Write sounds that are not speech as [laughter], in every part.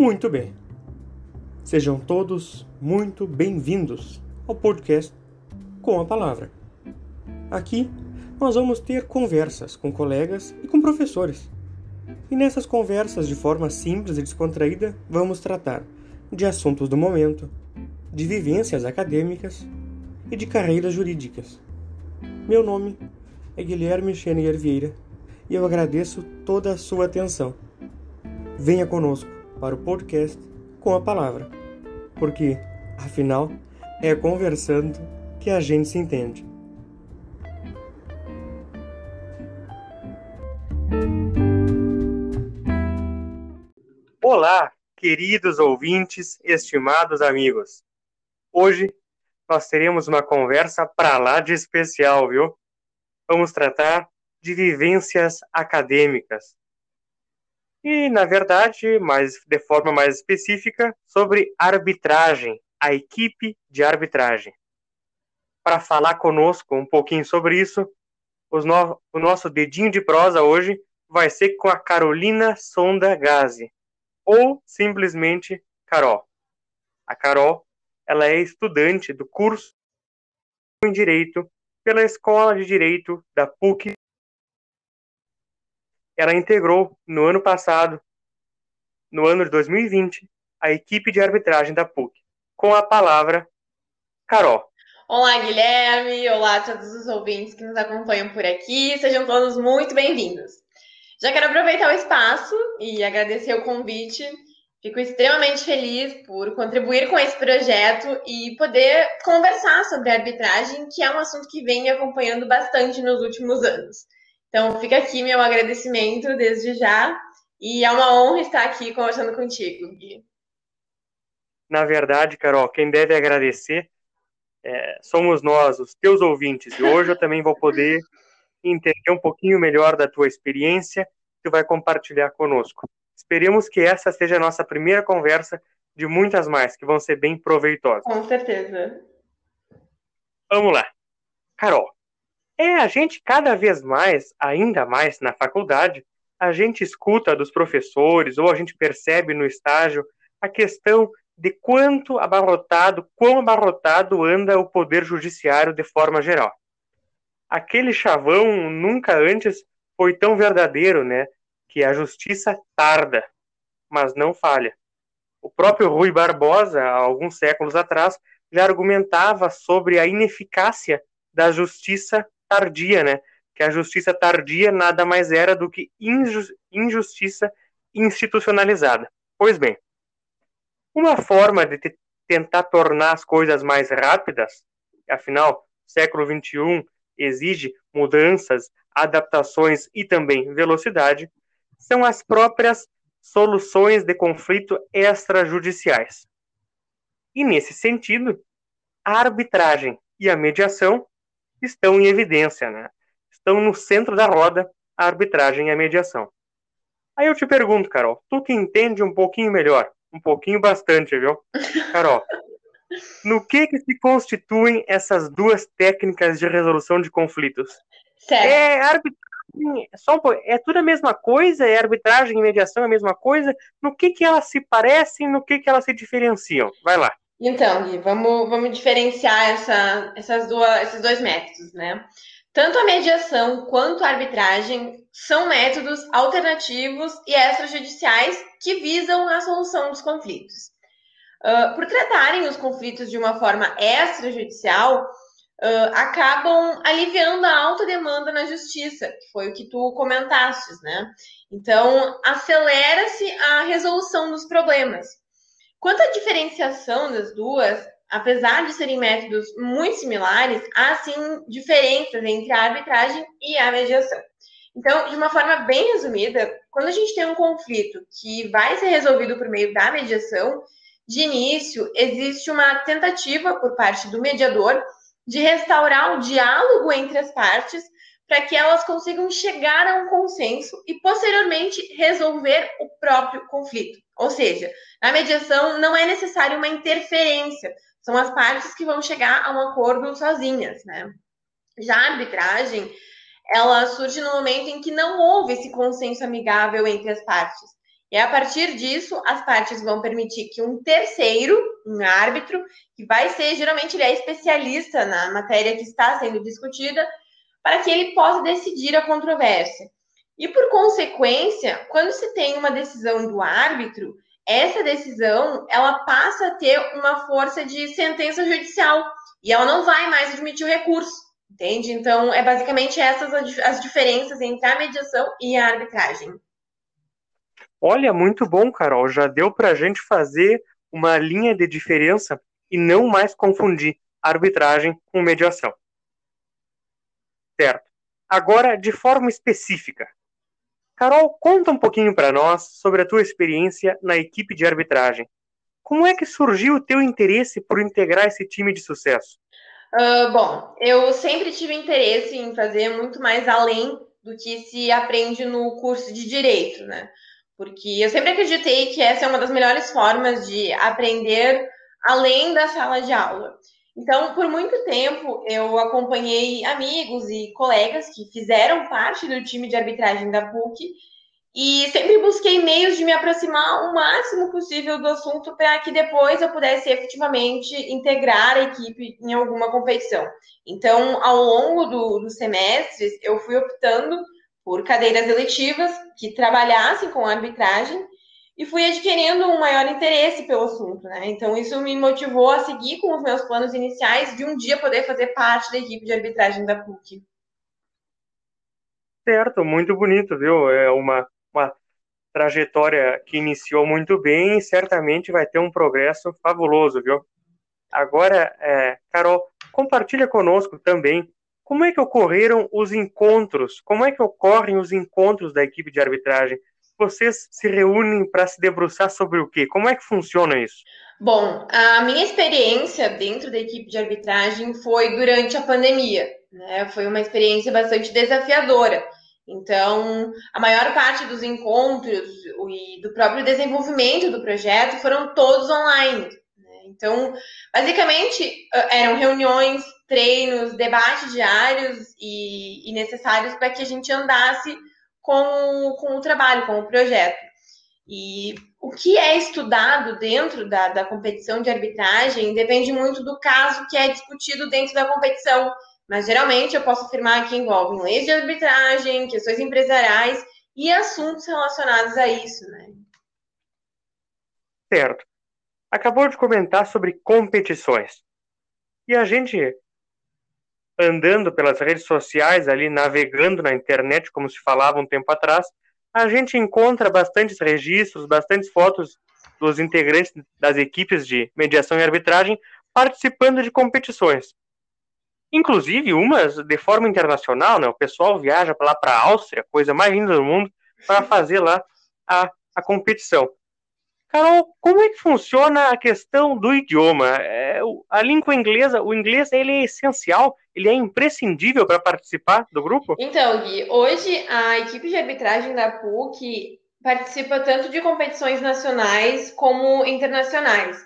Muito bem. Sejam todos muito bem-vindos ao podcast Com a Palavra. Aqui nós vamos ter conversas com colegas e com professores. E nessas conversas, de forma simples e descontraída, vamos tratar de assuntos do momento, de vivências acadêmicas e de carreiras jurídicas. Meu nome é Guilherme Xenier Vieira e eu agradeço toda a sua atenção. Venha conosco para o podcast com a palavra, porque, afinal, é conversando que a gente se entende. Olá, queridos ouvintes, estimados amigos. Hoje nós teremos uma conversa para lá de especial, viu? Vamos tratar de vivências acadêmicas. E, na verdade, mais, de forma mais específica, sobre arbitragem, a equipe de arbitragem. Para falar conosco um pouquinho sobre isso, no, o nosso dedinho de prosa hoje vai ser com a Carolina Sonda Gazi, ou simplesmente Carol. A Carol ela é estudante do curso em Direito pela Escola de Direito da PUC. Ela integrou no ano passado, no ano de 2020, a equipe de arbitragem da PUC. Com a palavra, Carol. Olá, Guilherme. Olá a todos os ouvintes que nos acompanham por aqui. Sejam todos muito bem-vindos. Já quero aproveitar o espaço e agradecer o convite Fico extremamente feliz por contribuir com esse projeto e poder conversar sobre arbitragem, que é um assunto que vem me acompanhando bastante nos últimos anos. Então, fica aqui meu agradecimento desde já e é uma honra estar aqui conversando contigo, Gui. Na verdade, Carol, quem deve agradecer é, somos nós, os teus ouvintes. E hoje eu também vou poder entender um pouquinho melhor da tua experiência que tu vai compartilhar conosco. Esperemos que essa seja a nossa primeira conversa de muitas mais, que vão ser bem proveitosas. Com certeza. Vamos lá. Carol, é a gente cada vez mais, ainda mais na faculdade, a gente escuta dos professores ou a gente percebe no estágio a questão de quanto abarrotado, quão abarrotado anda o poder judiciário de forma geral. Aquele chavão nunca antes foi tão verdadeiro, né? que a justiça tarda, mas não falha. O próprio Rui Barbosa, há alguns séculos atrás, já argumentava sobre a ineficácia da justiça tardia, né? Que a justiça tardia nada mais era do que injustiça institucionalizada. Pois bem, uma forma de tentar tornar as coisas mais rápidas, afinal, século XXI exige mudanças, adaptações e também velocidade, são as próprias soluções de conflito extrajudiciais. E nesse sentido, a arbitragem e a mediação estão em evidência, né? Estão no centro da roda a arbitragem e a mediação. Aí eu te pergunto, Carol, tu que entende um pouquinho melhor, um pouquinho bastante, viu? [laughs] Carol, no que que se constituem essas duas técnicas de resolução de conflitos? Certo. É arbitragem só um é tudo a mesma coisa? É arbitragem e mediação a mesma coisa? No que que elas se parecem, no que que elas se diferenciam? Vai lá. Então, Gui, vamos, vamos diferenciar essa, essas duas, esses dois métodos, né? Tanto a mediação quanto a arbitragem são métodos alternativos e extrajudiciais que visam a solução dos conflitos. Uh, por tratarem os conflitos de uma forma extrajudicial, uh, acabam aliviando a alta demanda na justiça, que foi o que tu comentaste, né? Então, acelera-se a resolução dos problemas. Quanto à diferenciação das duas, apesar de serem métodos muito similares, há sim diferenças entre a arbitragem e a mediação. Então, de uma forma bem resumida, quando a gente tem um conflito que vai ser resolvido por meio da mediação, de início existe uma tentativa por parte do mediador de restaurar o diálogo entre as partes para que elas consigam chegar a um consenso e posteriormente resolver o próprio conflito. Ou seja, na mediação não é necessário uma interferência, são as partes que vão chegar a um acordo sozinhas, né? Já a arbitragem, ela surge no momento em que não houve esse consenso amigável entre as partes. E a partir disso, as partes vão permitir que um terceiro, um árbitro, que vai ser, geralmente ele é especialista na matéria que está sendo discutida, para que ele possa decidir a controvérsia. E por consequência, quando se tem uma decisão do árbitro, essa decisão ela passa a ter uma força de sentença judicial e ela não vai mais admitir o recurso, entende? Então, é basicamente essas as diferenças entre a mediação e a arbitragem. Olha, muito bom, Carol. Já deu para a gente fazer uma linha de diferença e não mais confundir arbitragem com mediação. Certo. Agora, de forma específica, Carol, conta um pouquinho para nós sobre a tua experiência na equipe de arbitragem. Como é que surgiu o teu interesse por integrar esse time de sucesso? Uh, bom, eu sempre tive interesse em fazer muito mais além do que se aprende no curso de direito, né? Porque eu sempre acreditei que essa é uma das melhores formas de aprender além da sala de aula. Então, por muito tempo, eu acompanhei amigos e colegas que fizeram parte do time de arbitragem da PUC e sempre busquei meios de me aproximar o máximo possível do assunto para que depois eu pudesse efetivamente integrar a equipe em alguma competição. Então, ao longo do, dos semestres, eu fui optando por cadeiras eletivas que trabalhassem com arbitragem e fui adquirindo um maior interesse pelo assunto, né? Então isso me motivou a seguir com os meus planos iniciais de um dia poder fazer parte da equipe de arbitragem da PUC. Certo, muito bonito, viu? É uma, uma trajetória que iniciou muito bem e certamente vai ter um progresso fabuloso, viu? Agora, é, Carol, compartilha conosco também como é que ocorreram os encontros, como é que ocorrem os encontros da equipe de arbitragem vocês se reúnem para se debruçar sobre o quê? Como é que funciona isso? Bom, a minha experiência dentro da equipe de arbitragem foi durante a pandemia. Né? Foi uma experiência bastante desafiadora. Então, a maior parte dos encontros e do próprio desenvolvimento do projeto foram todos online. Né? Então, basicamente, eram reuniões, treinos, debates diários e, e necessários para que a gente andasse com, com o trabalho, com o projeto. E o que é estudado dentro da, da competição de arbitragem depende muito do caso que é discutido dentro da competição. Mas geralmente eu posso afirmar que envolvem leis de arbitragem, questões empresariais e assuntos relacionados a isso, né? Certo. Acabou de comentar sobre competições. E a gente andando pelas redes sociais, ali navegando na internet, como se falava um tempo atrás, a gente encontra bastantes registros, bastantes fotos dos integrantes das equipes de mediação e arbitragem participando de competições. Inclusive umas de forma internacional, né? O pessoal viaja para lá para a Áustria, coisa mais linda do mundo, para fazer lá a, a competição. Carol, como é que funciona a questão do idioma? É, a língua inglesa, o inglês, ele é essencial, ele é imprescindível para participar do grupo? Então, Gui, hoje a equipe de arbitragem da PUC participa tanto de competições nacionais como internacionais.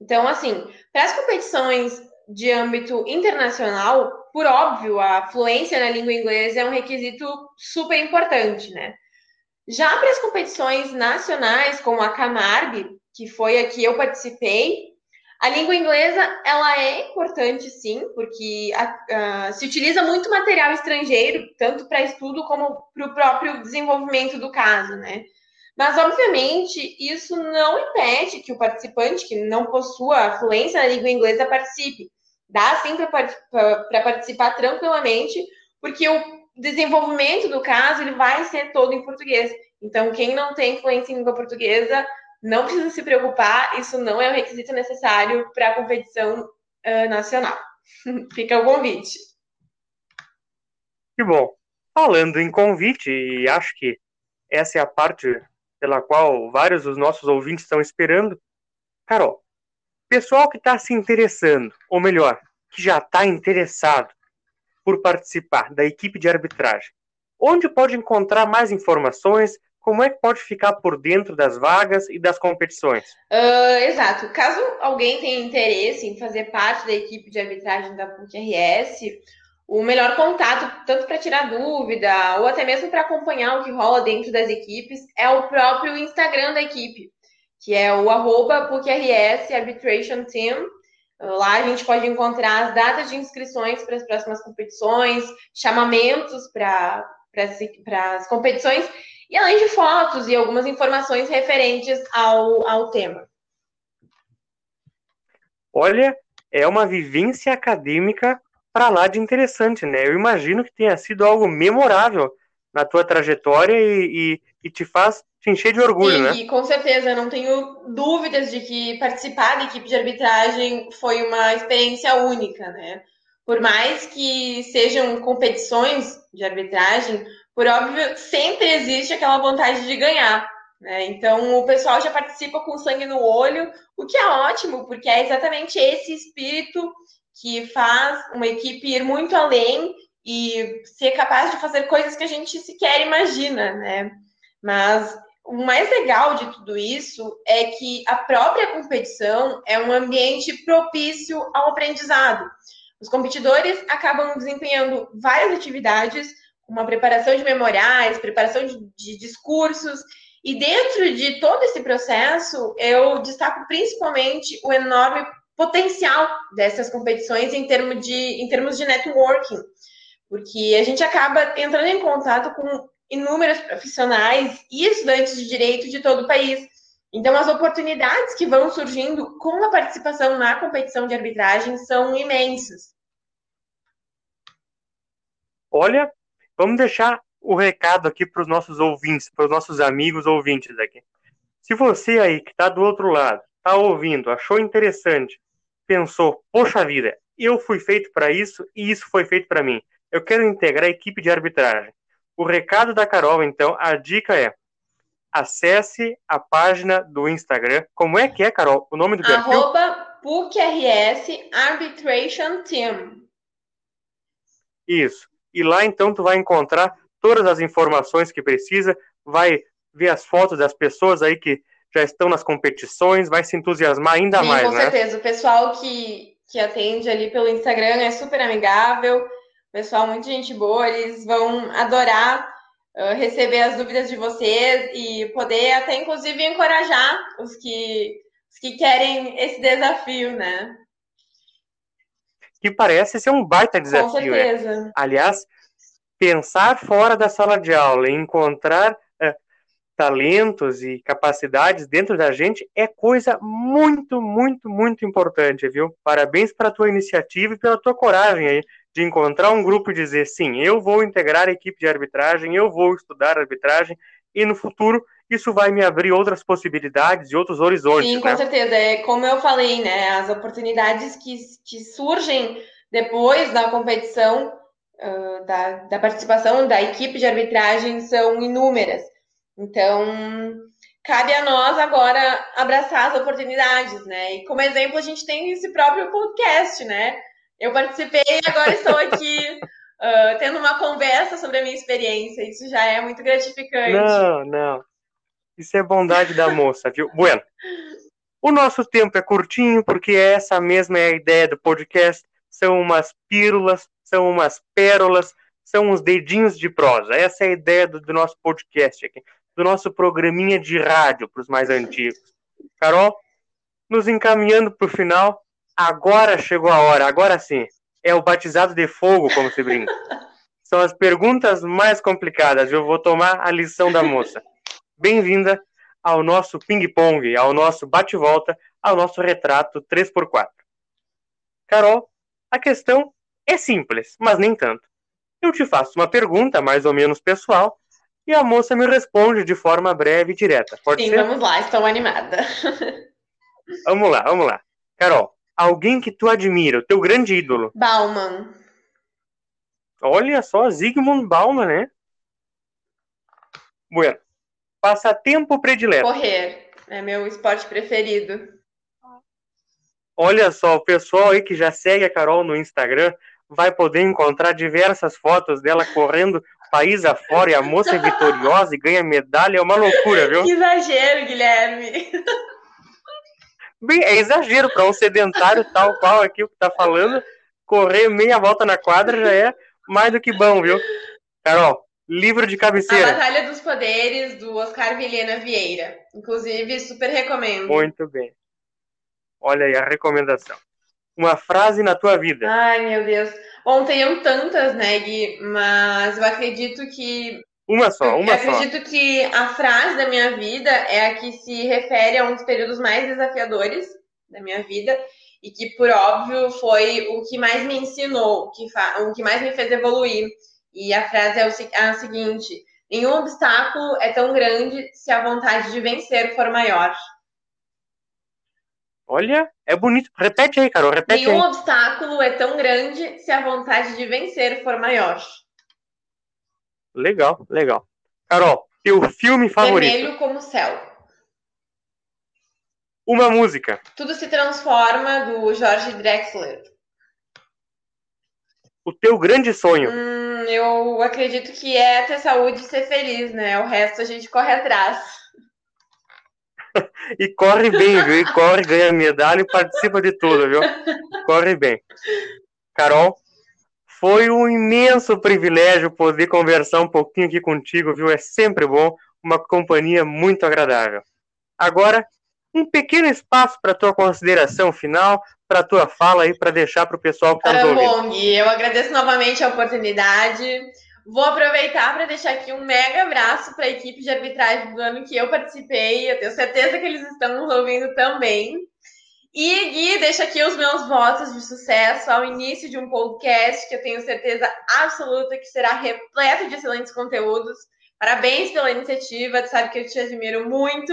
Então, assim, para as competições de âmbito internacional, por óbvio, a fluência na língua inglesa é um requisito super importante, né? Já para as competições nacionais, como a Camargue, que foi a que eu participei, a língua inglesa ela é importante, sim, porque a, a, se utiliza muito material estrangeiro, tanto para estudo como para o próprio desenvolvimento do caso, né? Mas, obviamente, isso não impede que o participante que não possua fluência na língua inglesa participe. Dá, sim, para participar tranquilamente, porque o desenvolvimento do caso ele vai ser todo em português. Então, quem não tem fluência em língua portuguesa não precisa se preocupar, isso não é um requisito necessário para a competição uh, nacional. [laughs] Fica o convite. Que bom. Falando em convite, e acho que essa é a parte pela qual vários dos nossos ouvintes estão esperando. Carol, pessoal que está se interessando, ou melhor, que já está interessado por participar da equipe de arbitragem, onde pode encontrar mais informações? Como é que pode ficar por dentro das vagas e das competições? Uh, exato. Caso alguém tenha interesse em fazer parte da equipe de arbitragem da PUC-RS, o melhor contato, tanto para tirar dúvida ou até mesmo para acompanhar o que rola dentro das equipes, é o próprio Instagram da equipe, que é o arroba PUCRS Arbitration Team. Lá a gente pode encontrar as datas de inscrições para as próximas competições, chamamentos para as competições, e além de fotos e algumas informações referentes ao, ao tema. Olha, é uma vivência acadêmica para lá de interessante, né? Eu imagino que tenha sido algo memorável na tua trajetória e, e, e te faz te encher de orgulho, Sim, né? E com certeza, não tenho dúvidas de que participar da equipe de arbitragem foi uma experiência única, né? Por mais que sejam competições de arbitragem, por óbvio, sempre existe aquela vontade de ganhar. Né? Então, o pessoal já participa com sangue no olho, o que é ótimo, porque é exatamente esse espírito que faz uma equipe ir muito além e ser capaz de fazer coisas que a gente sequer imagina, né? Mas o mais legal de tudo isso é que a própria competição é um ambiente propício ao aprendizado. Os competidores acabam desempenhando várias atividades, uma preparação de memoriais, preparação de, de discursos, e dentro de todo esse processo, eu destaco principalmente o enorme potencial dessas competições em termos de, em termos de networking, porque a gente acaba entrando em contato com inúmeros profissionais e estudantes de direito de todo o país. Então, as oportunidades que vão surgindo com a participação na competição de arbitragem são imensas. Olha, vamos deixar o recado aqui para os nossos ouvintes, para os nossos amigos ouvintes aqui. Se você aí que está do outro lado, está ouvindo, achou interessante, pensou, poxa vida, eu fui feito para isso e isso foi feito para mim. Eu quero integrar a equipe de arbitragem. O recado da Carol, então, a dica é acesse a página do Instagram. Como é que é, Carol? O nome do perfil? Arroba PUCRS Arbitration Team. Isso. E lá, então, tu vai encontrar todas as informações que precisa, vai ver as fotos das pessoas aí que já estão nas competições, vai se entusiasmar ainda Sim, mais, com né? certeza. O pessoal que, que atende ali pelo Instagram é super amigável, pessoal muito gente boa, eles vão adorar uh, receber as dúvidas de vocês e poder até, inclusive, encorajar os que, os que querem esse desafio, né? Que parece ser um baita desafio, com né? certeza. Aliás, pensar fora da sala de aula e encontrar talentos e capacidades dentro da gente é coisa muito, muito, muito importante, viu? Parabéns para a tua iniciativa e pela tua coragem aí de encontrar um grupo e dizer sim, eu vou integrar a equipe de arbitragem, eu vou estudar arbitragem e no futuro isso vai me abrir outras possibilidades e outros horizontes. Sim, com né? certeza. É como eu falei, né? As oportunidades que, que surgem depois da competição, uh, da, da participação da equipe de arbitragem são inúmeras. Então, cabe a nós agora abraçar as oportunidades, né? E como exemplo, a gente tem esse próprio podcast, né? Eu participei e agora estou aqui uh, tendo uma conversa sobre a minha experiência. Isso já é muito gratificante. Não, não. Isso é bondade da moça, viu? Bueno, o nosso tempo é curtinho, porque essa mesma é a ideia do podcast. São umas pílulas, são umas pérolas, são uns dedinhos de prosa. Essa é a ideia do, do nosso podcast aqui do nosso programinha de rádio para os mais antigos. Carol, nos encaminhando para o final, agora chegou a hora, agora sim. É o batizado de fogo, como se brinca. [laughs] São as perguntas mais complicadas. Eu vou tomar a lição da moça. Bem-vinda ao nosso ping-pong, ao nosso bate-volta, ao nosso retrato 3x4. Carol, a questão é simples, mas nem tanto. Eu te faço uma pergunta mais ou menos pessoal e a moça me responde de forma breve e direta. Pode Sim, ser? vamos lá, estou animada. [laughs] Vamos lá, vamos lá. Carol, alguém que tu admira, o teu grande ídolo. Bauman. Olha só, Zygmunt Bauman, né? Bueno. Passatempo predileto. Correr. É meu esporte preferido. Olha só, o pessoal aí que já segue a Carol no Instagram vai poder encontrar diversas fotos dela correndo país afora e a moça é vitoriosa e ganha medalha, é uma loucura, viu? Que exagero, Guilherme. [laughs] Bem, é exagero para um sedentário tal qual aqui o que tá falando. correr meia volta na quadra já é mais do que bom, viu? Carol, livro de cabeceira. A Batalha dos Poderes, do Oscar Vilhena Vieira. Inclusive, super recomendo. Muito bem. Olha aí a recomendação. Uma frase na tua vida. Ai, meu Deus. Bom, tenho tantas, né, Gui? Mas eu acredito que uma só, uma eu só. acredito que a frase da minha vida é a que se refere a um dos períodos mais desafiadores da minha vida e que, por óbvio, foi o que mais me ensinou, o que, o que mais me fez evoluir. E a frase é a seguinte: nenhum obstáculo é tão grande se a vontade de vencer for maior. Olha, é bonito. Repete aí, Carol, repete Nenhum aí. obstáculo é tão grande se a vontade de vencer for maior. Legal, legal. Carol, teu filme favorito? Vermelho como céu. Uma música. Tudo se transforma, do Jorge Drexler. O teu grande sonho? Hum, eu acredito que é ter saúde e ser feliz, né? O resto a gente corre atrás. [laughs] e corre bem, viu? E corre, ganha medalha e participa de tudo, viu? [laughs] Corre bem. Carol, foi um imenso privilégio poder conversar um pouquinho aqui contigo, viu? É sempre bom, uma companhia muito agradável. Agora, um pequeno espaço para tua consideração final, para tua fala aí, para deixar para o pessoal que está nos ouvindo. Bom, Gui, eu agradeço novamente a oportunidade. Vou aproveitar para deixar aqui um mega abraço para a equipe de arbitragem do ano que eu participei. Eu tenho certeza que eles estão nos ouvindo também. E Gui, deixa aqui os meus votos de sucesso ao início de um podcast que eu tenho certeza absoluta que será repleto de excelentes conteúdos. Parabéns pela iniciativa, tu sabe que eu te admiro muito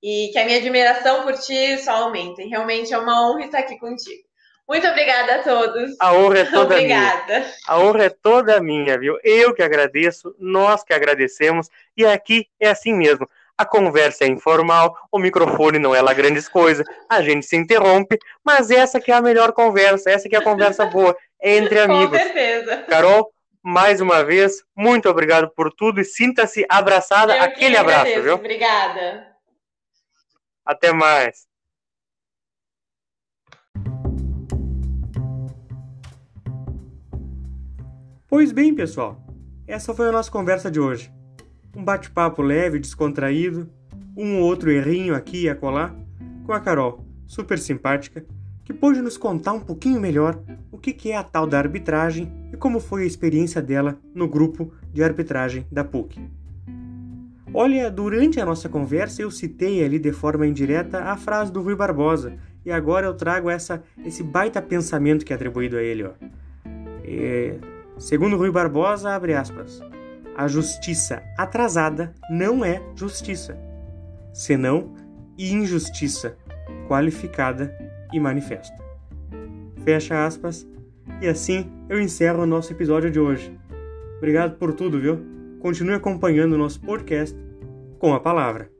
e que a minha admiração por ti só aumenta. E realmente é uma honra estar aqui contigo. Muito obrigada a todos. A honra é toda obrigada. minha. A honra é toda minha, viu? Eu que agradeço, nós que agradecemos, e aqui é assim mesmo. A conversa é informal, o microfone não é lá grandes coisas, a gente se interrompe, mas essa que é a melhor conversa, essa que é a conversa boa, é entre [laughs] amigos. Com certeza. Carol, mais uma vez, muito obrigado por tudo e sinta-se abraçada, Eu aquele abraço, agradeço. viu? Obrigada. Até mais. Pois bem, pessoal, essa foi a nossa conversa de hoje. Um bate-papo leve, descontraído, um ou outro errinho aqui e acolá, com a Carol, super simpática, que pôde nos contar um pouquinho melhor o que é a tal da arbitragem e como foi a experiência dela no grupo de arbitragem da PUC. Olha, durante a nossa conversa eu citei ali de forma indireta a frase do Rui Barbosa e agora eu trago essa, esse baita pensamento que é atribuído a ele. Ó. É, segundo Rui Barbosa, abre aspas, a justiça atrasada não é justiça, senão injustiça qualificada e manifesta. Fecha aspas. E assim eu encerro o nosso episódio de hoje. Obrigado por tudo, viu? Continue acompanhando o nosso podcast com a palavra.